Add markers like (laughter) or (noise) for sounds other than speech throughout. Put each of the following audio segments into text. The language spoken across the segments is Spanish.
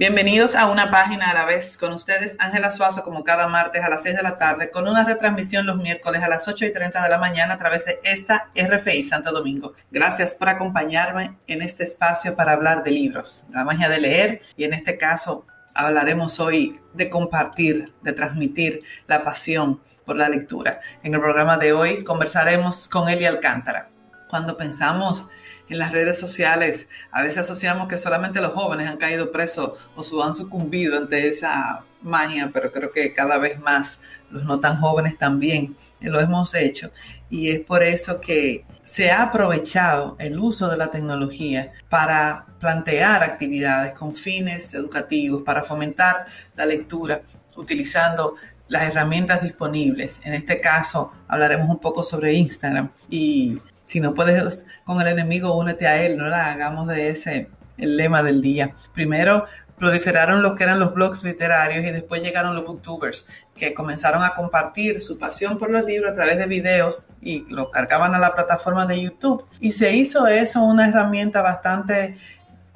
Bienvenidos a una página a la vez con ustedes, Ángela Suazo, como cada martes a las 6 de la tarde, con una retransmisión los miércoles a las 8 y 30 de la mañana a través de esta RFI Santo Domingo. Gracias por acompañarme en este espacio para hablar de libros, la magia de leer y en este caso hablaremos hoy de compartir, de transmitir la pasión por la lectura. En el programa de hoy conversaremos con Eli Alcántara. Cuando pensamos en las redes sociales, a veces asociamos que solamente los jóvenes han caído presos o han sucumbido ante esa magia, pero creo que cada vez más los no tan jóvenes también lo hemos hecho. Y es por eso que se ha aprovechado el uso de la tecnología para plantear actividades con fines educativos, para fomentar la lectura, utilizando las herramientas disponibles. En este caso hablaremos un poco sobre Instagram y si no puedes con el enemigo, únete a él, no la hagamos de ese el lema del día. Primero proliferaron lo que eran los blogs literarios y después llegaron los booktubers que comenzaron a compartir su pasión por los libros a través de videos y lo cargaban a la plataforma de YouTube. Y se hizo eso una herramienta bastante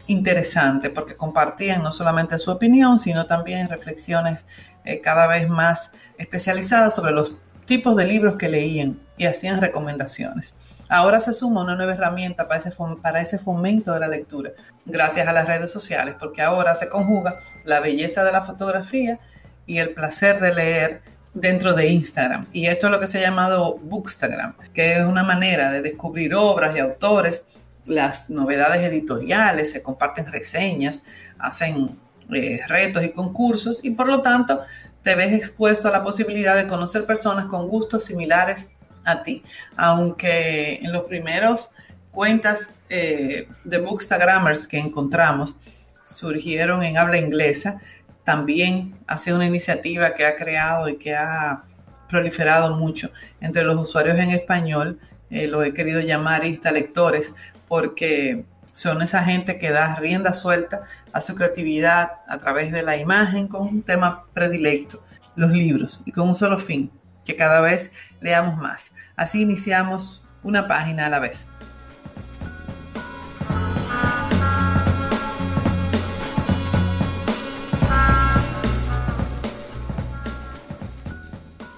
interesante porque compartían no solamente su opinión, sino también reflexiones eh, cada vez más especializadas sobre los tipos de libros que leían y hacían recomendaciones. Ahora se suma una nueva herramienta para ese, para ese fomento de la lectura, gracias a las redes sociales, porque ahora se conjuga la belleza de la fotografía y el placer de leer dentro de Instagram. Y esto es lo que se ha llamado Bookstagram, que es una manera de descubrir obras y autores, las novedades editoriales, se comparten reseñas, hacen eh, retos y concursos y por lo tanto te ves expuesto a la posibilidad de conocer personas con gustos similares a ti. Aunque en los primeros cuentas eh, de Bookstagrammers que encontramos surgieron en habla inglesa, también ha sido una iniciativa que ha creado y que ha proliferado mucho entre los usuarios en español. Eh, lo he querido llamar lectores porque son esa gente que da rienda suelta a su creatividad a través de la imagen con un tema predilecto, los libros, y con un solo fin, que cada vez leamos más. Así iniciamos una página a la vez.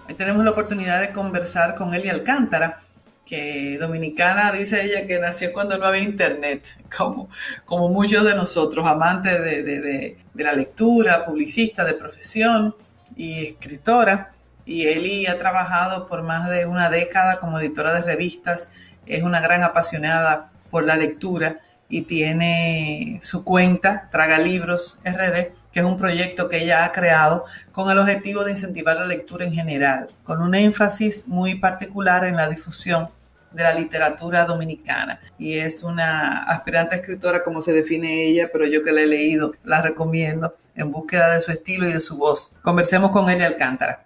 Hoy tenemos la oportunidad de conversar con Eli Alcántara, que dominicana dice ella que nació cuando no había internet, (laughs) como, como muchos de nosotros, amantes de, de la lectura, publicista de profesión y escritora y Eli ha trabajado por más de una década como editora de revistas, es una gran apasionada por la lectura y tiene su cuenta Traga Libros RD, que es un proyecto que ella ha creado con el objetivo de incentivar la lectura en general, con un énfasis muy particular en la difusión de la literatura dominicana y es una aspirante escritora como se define ella, pero yo que la he leído la recomiendo en búsqueda de su estilo y de su voz. Conversemos con Eli Alcántara.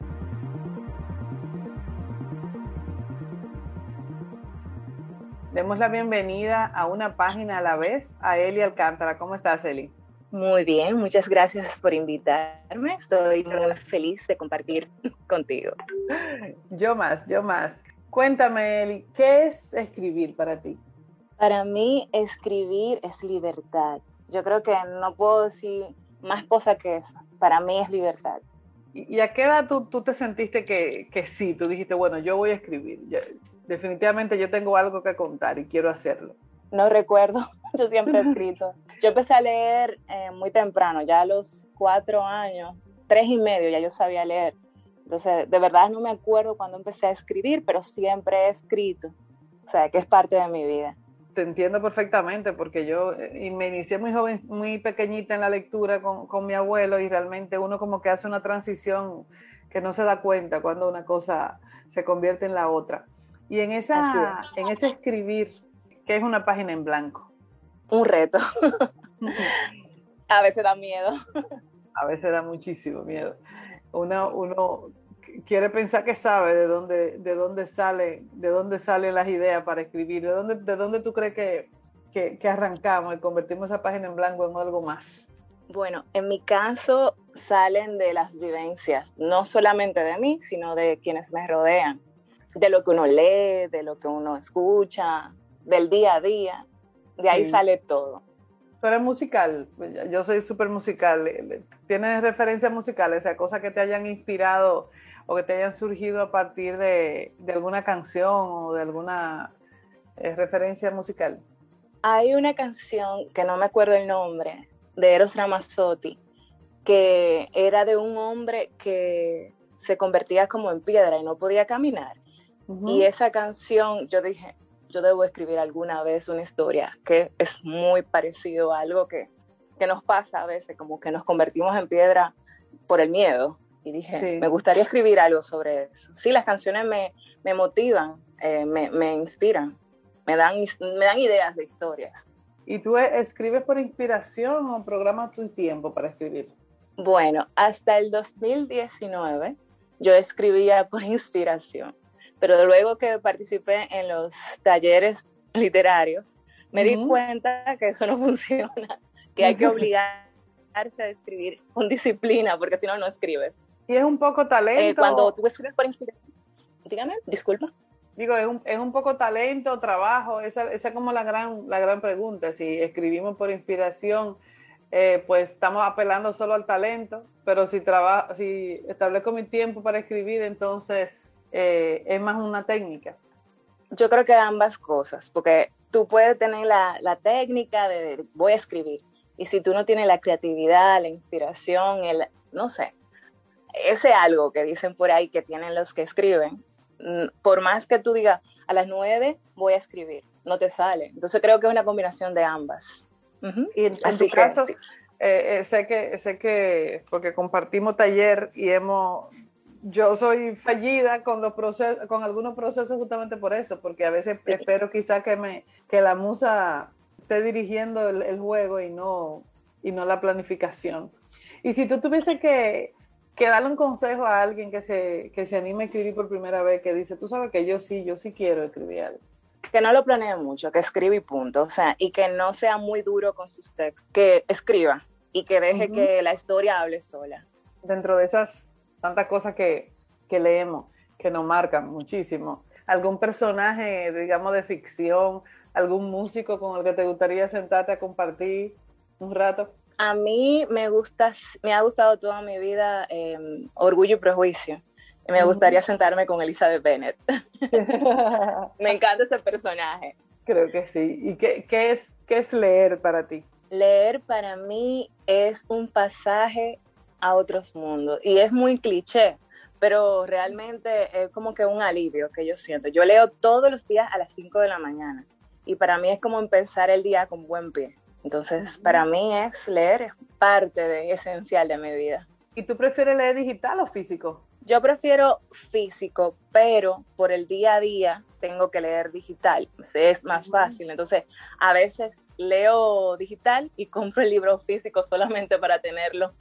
Demos la bienvenida a una página a la vez a Eli Alcántara. ¿Cómo estás, Eli? Muy bien, muchas gracias por invitarme. Estoy muy feliz de compartir contigo. Yo más, yo más. Cuéntame, Eli, ¿qué es escribir para ti? Para mí, escribir es libertad. Yo creo que no puedo decir más cosa que eso. Para mí es libertad. ¿Y a qué edad tú, tú te sentiste que, que, sí? Tú dijiste, bueno, yo voy a escribir definitivamente yo tengo algo que contar y quiero hacerlo. No recuerdo, (laughs) yo siempre he escrito. Yo empecé a leer eh, muy temprano, ya a los cuatro años, tres y medio, ya yo sabía leer. Entonces, de verdad no me acuerdo cuando empecé a escribir, pero siempre he escrito. O sea, que es parte de mi vida. Te entiendo perfectamente porque yo eh, me inicié muy joven, muy pequeñita en la lectura con, con mi abuelo y realmente uno como que hace una transición que no se da cuenta cuando una cosa se convierte en la otra. Y en, esa, en ese escribir, que es una página en blanco? Un reto. (laughs) a veces da miedo. a veces da muchísimo miedo. Uno, uno quiere pensar que sabe de dónde, de dónde sale, de dónde salen las ideas para escribir, de dónde, de dónde tú crees que, que, que arrancamos y convertimos esa página en blanco en algo más? Bueno, en mi caso salen de las vivencias, no solamente de mí, sino de quienes me rodean, de lo que uno lee, de lo que uno escucha, del día a día, de ahí sale todo. Tú eres musical, yo soy súper musical. ¿Tienes referencias musicales, o sea, cosas que te hayan inspirado o que te hayan surgido a partir de, alguna canción o de alguna eh, referencia musical? Hay una canción que no me acuerdo el nombre, de Eros Ramazzotti, que era de un hombre que se convertía como en piedra y no podía caminar. Y esa canción, yo dije, yo debo escribir alguna vez una historia que es muy parecido a algo que, que nos pasa a veces, como que nos convertimos en piedra por el miedo. Y dije, me gustaría escribir algo sobre eso. Sí, las canciones me, me motivan, eh, me, me, inspiran, me dan, me dan ideas de historias. ¿Y tú escribes por inspiración o programas tu tiempo para escribir? Bueno, hasta el 2019 yo escribía por (laughs) inspiración, pero luego que participé en los talleres literarios, me di cuenta que eso no (laughs) funciona, que hay que obligarse a escribir con disciplina, porque si no, no escribes. Y es un poco talento. Eh, cuando tú escribes por inspiración, dígame, disculpa. Digo, es un, es un poco talento, trabajo, esa, esa es como la gran, la gran pregunta. Si escribimos por inspiración, eh, pues estamos apelando solo al talento, pero si, trabajo, si establezco mi tiempo para escribir, entonces eh, es más una técnica. Yo creo que ambas cosas, porque tú puedes tener la, la técnica de, voy a escribir, y si tú no tienes la creatividad, la inspiración, el, no sé, ese algo que dicen por ahí que tienen los que escriben, Mm, por más que tú digas, a las nueve voy a escribir, no te sale. Entonces creo que es una combinación de ambas. Y en, tu caso, eh, eh, sé, que, sé que, porque compartimos taller y hemos, yo soy fallida con, los procesos, con algunos procesos justamente por eso, porque a veces espero quizá que, me, que la musa esté dirigiendo el, el juego y no, y no la planificación. Y si tú tuviese que, que darle un consejo a alguien que se, que se anime a escribir por primera vez, que dice, tú sabes que yo sí, yo sí quiero escribir algo. Que no lo planee mucho, que escriba y punto, o sea, y que no sea muy duro con sus textos, que escriba y que deje que la historia hable sola. Dentro de esas tantas cosas que, que leemos, que nos marcan muchísimo, algún personaje, digamos, de ficción, algún músico con el que te gustaría sentarte a compartir un rato? A mí me gusta, me ha gustado toda mi vida em, Orgullo y Prejuicio. Me gustaría sentarme con Elizabeth Bennett. (laughs) (laughs) me encanta ese personaje. Creo que sí. ¿Y qué, qué, es, qué es leer para ti? Leer para mí es un pasaje a otros mundos. Y es muy cliché, pero realmente es como que un alivio que yo siento. Yo leo todos los días a las 5 de la mañana. Y para mí es como empezar el día con buen pie. Entonces, para mí es leer es parte de, esencial de mi vida. ¿Y tú prefieres leer digital o físico? Yo prefiero físico, pero por el día a día tengo que leer digital. Es más fácil. Entonces, a veces leo digital y compro el libro físico solamente para tenerlo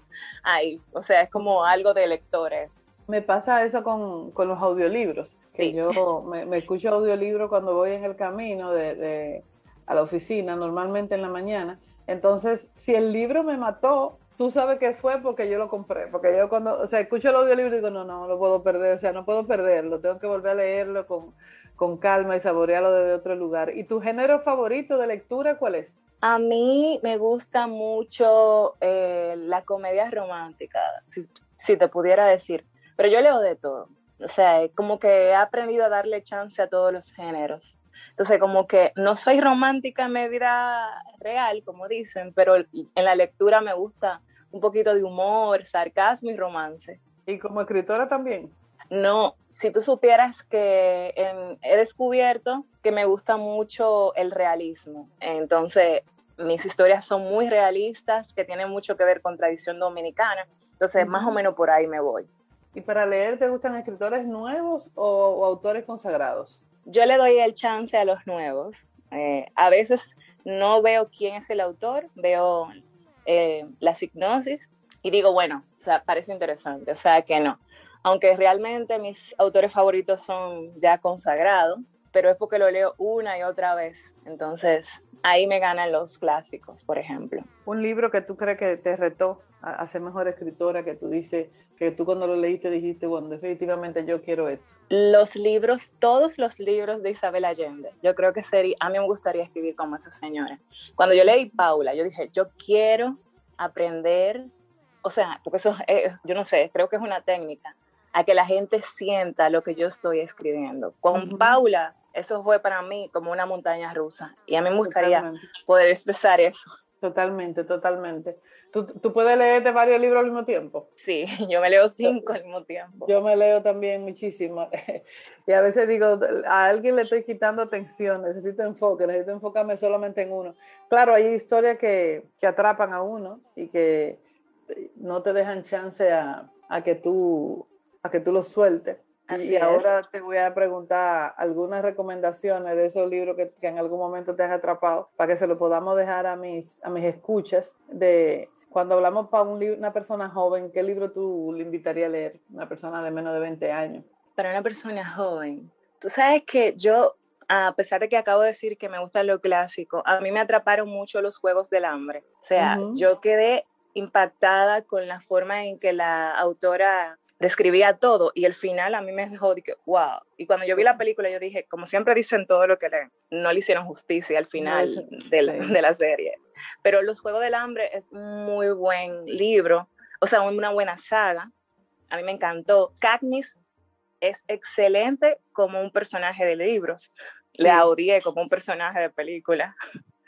ahí. O sea, es como algo de lectores. Me pasa eso con, los audiolibros, que yo me, escucho audiolibro cuando voy en el camino de a la oficina, normalmente en la mañana. Entonces, si el libro me mató, tú sabes que fue porque yo lo compré, porque yo cuando, o sea, escucho el audiolibro y digo, no, no, no lo puedo perder, o sea, no puedo perderlo, tengo que volver a leerlo con, con calma y saborearlo desde otro lugar. ¿Y tu género favorito de lectura cuál es? A mí me gusta mucho eh, la comedia romántica, si, si, te pudiera decir, pero yo leo de todo. O sea, como que he aprendido a darle chance a todos los géneros. Entonces, como que no soy romántica en mi vida real, como dicen, pero en la lectura me gusta un poquito de humor, sarcasmo y romance. ¿Y como escritora también? No, si tú supieras que he descubierto que me gusta mucho el realismo. Entonces, mis historias son muy realistas, que tienen mucho que ver con tradición dominicana. Entonces, más o menos por ahí me voy. ¿Y para leer te gustan escritores nuevos o autores consagrados? yo le doy el chance a los nuevos. Eh, a veces no veo quién es el autor, veo eh, la hipnosis y digo, bueno, parece interesante, o sea que no. Aunque realmente mis autores favoritos son ya consagrados, pero es porque lo leo una y otra vez. Entonces, ahí me ganan los clásicos, por ejemplo. Un libro que tú crees que te retó a, ser mejor escritora, que tú dices, que tú cuando lo leíste dijiste, bueno, definitivamente yo quiero esto. Los libros, todos los libros de Isabel Allende, yo creo que sería, a mí me gustaría escribir como esa señora. Cuando yo leí Paula, yo dije, yo quiero aprender, o sea, porque eso, yo no sé, creo que es una técnica, a que la gente sienta lo que yo estoy escribiendo. Con Paula, eso fue para mí como una montaña rusa y a mí me gustaría poder expresar eso. Totalmente, totalmente. ¿Tú, ¿Tú, puedes leerte varios libros al mismo tiempo? Sí, (laughs) yo me leo cinco al mismo tiempo. Yo me leo también muchísimo. (laughs) y a veces digo, a alguien le estoy quitando atención, necesito enfoque, necesito enfocarme solamente en uno. Claro, hay historias que, que atrapan a uno y que no te dejan chance a, a que, tú, a que tú lo sueltes y ahora te voy a preguntar algunas recomendaciones de esos libros que, en algún momento te han atrapado para que se lo podamos dejar a mis, a mis escuchas de cuando hablamos para un, una persona joven, ¿qué libro tú le invitarías a leer? Una persona de menos de 20 años. Para una persona joven. Tú sabes que yo, a pesar de que acabo de decir que me gusta lo clásico, a mí me atraparon mucho los Juegos del Hambre. O sea, yo quedé impactada con la forma en que la autora describía todo y el final a mí me dejó de que, wow. Y cuando yo vi la película yo dije, como siempre dicen todo lo que leen, no le hicieron justicia al final de, la, de la serie. Pero Los Juegos del Hambre es muy buen libro, o sea, una buena saga. A mí me encantó. Katniss es excelente como un personaje de libros. Le odié como un personaje de película.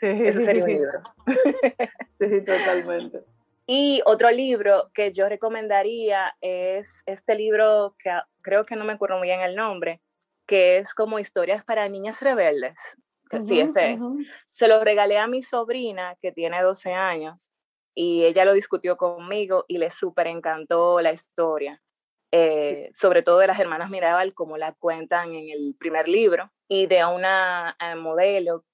Ese sería un libro. (laughs) Sí, totalmente. Y otro libro que yo recomendaría es este libro que creo que no me acuerdo muy bien el nombre, que es como historias para niñas rebeldes. sí, ese es. Se lo regalé a mi sobrina que tiene 12 años y ella lo discutió conmigo y le súper encantó la historia. Eh, sobre todo de las hermanas Mirabal, como la cuentan en el primer libro, y de una eh, modelo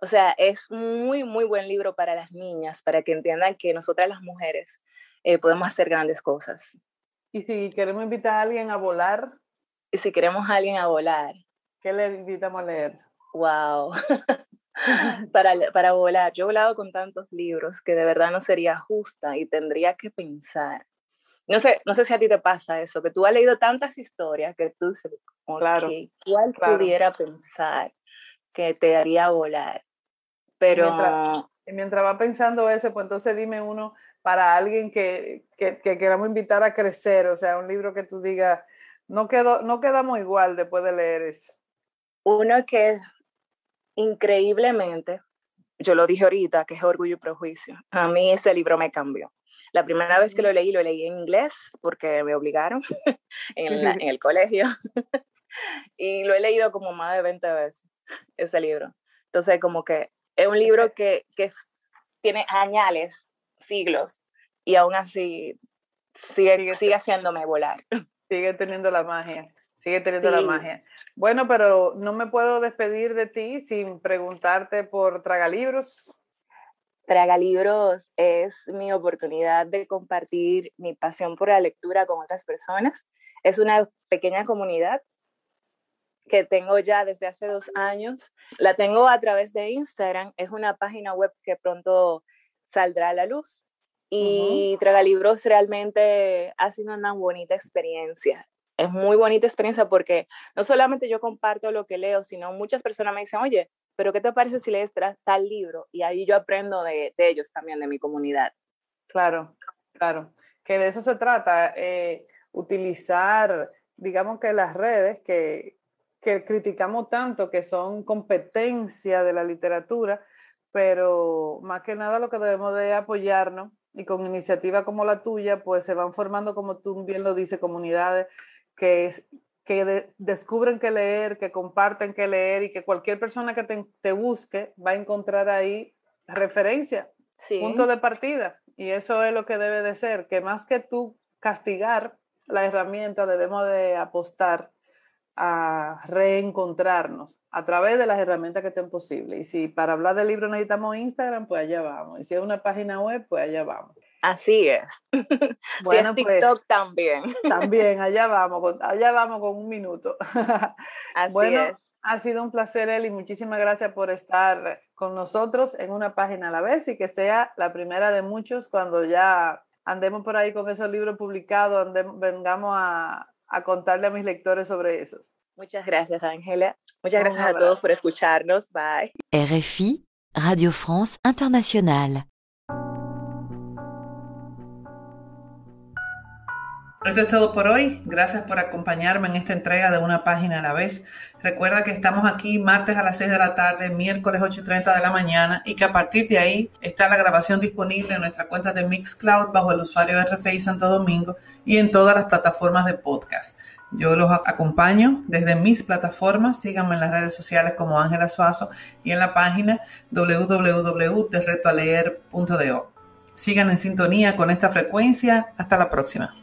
o sea, es muy, muy buen libro para las niñas, para que entiendan que nosotras las mujeres eh, podemos hacer grandes cosas. Y si queremos invitar a alguien a volar. Y si queremos a alguien a volar. ¿Qué le invitamos a leer? Wow. (laughs) (laughs) para, para volar. Yo he volado con tantos libros que de verdad no sería justa y tendría que pensar. No sé, no sé si a ti te pasa eso, que tú has leído tantas historias que tú claro, ¿cuál pudiera pensar que te haría volar? Pero... Mientras, mientras va pensando ese, pues entonces dime uno para alguien que, que, queramos invitar a crecer, o sea, un libro que tú digas, no, quedó, no quedamos igual después de leer eso. Uno que increíblemente, yo lo dije ahorita, que es Orgullo y Prejuicio. A mí ese libro me cambió. La primera vez que lo leí, lo leí en inglés porque me obligaron (laughs) en, (laughs) en el colegio. (laughs) y lo he leído como más de 20 veces, ese libro. Entonces, como que es un libro que, que tiene añales, siglos, y aún así sigue, sigue haciéndome volar. (laughs) Sigue teniendo la magia, sigue teniendo la magia. Bueno, pero no me puedo despedir de ti sin preguntarte por Tragalibros. Tragalibros es mi oportunidad de compartir mi pasión por la lectura con otras personas. Es una pequeña comunidad que tengo ya desde hace dos años. La tengo a través de Instagram. Es una página web que pronto saldrá a la luz. Y Tragalibros realmente ha sido una bonita experiencia. Es muy bonita experiencia porque no solamente yo comparto lo que leo, sino muchas personas me dicen, oye, pero ¿qué te parece si lees tal libro? Y ahí yo aprendo de, ellos también, de mi comunidad. Claro, claro. Que de eso se trata, eh, utilizar, digamos que las redes que, que criticamos tanto, que son competencia de la literatura, pero más que nada lo que debemos de apoyarnos y con iniciativas como la tuya, pues se van formando, como tú bien lo dices, comunidades que, que descubren qué leer, que comparten qué leer y que cualquier persona que te, te busque va a encontrar ahí referencia, punto de partida. Y eso es lo que debe de ser, que más que tú castigar la herramienta, debemos de apostar a reencontrarnos a través de las herramientas que estén posibles. Y si para hablar del libro necesitamos Instagram, pues allá vamos. Y si es una página web, pues allá vamos. Así es. Bueno, (laughs) si es pues, TikTok también. También, (laughs) allá vamos, allá vamos con un minuto. (laughs) Así es. Ha sido un placer, Eli. Muchísimas gracias por estar con nosotros en una página a la vez y que sea la primera de muchos cuando ya andemos por ahí con esos libros publicados, vengamos a, a contarle a mis lectores sobre esos. Muchas gracias, Ángela. Muchas gracias a todos por escucharnos. Bye. RFI, Radio France Internationale. Esto es todo por hoy. Gracias por acompañarme en esta entrega de una página a la vez. Recuerda que estamos aquí martes a las 6 de la tarde, miércoles 8 y 30 de la mañana y que a partir de ahí está la grabación disponible en nuestra cuenta de Mixcloud bajo el usuario RFI Santo Domingo y en todas las plataformas de podcast. Yo los acompaño desde mis plataformas. Síganme en las redes sociales como Ángela Suazo y en la página www.derretoaleer.do. Sigan en sintonía con esta frecuencia. Hasta la próxima.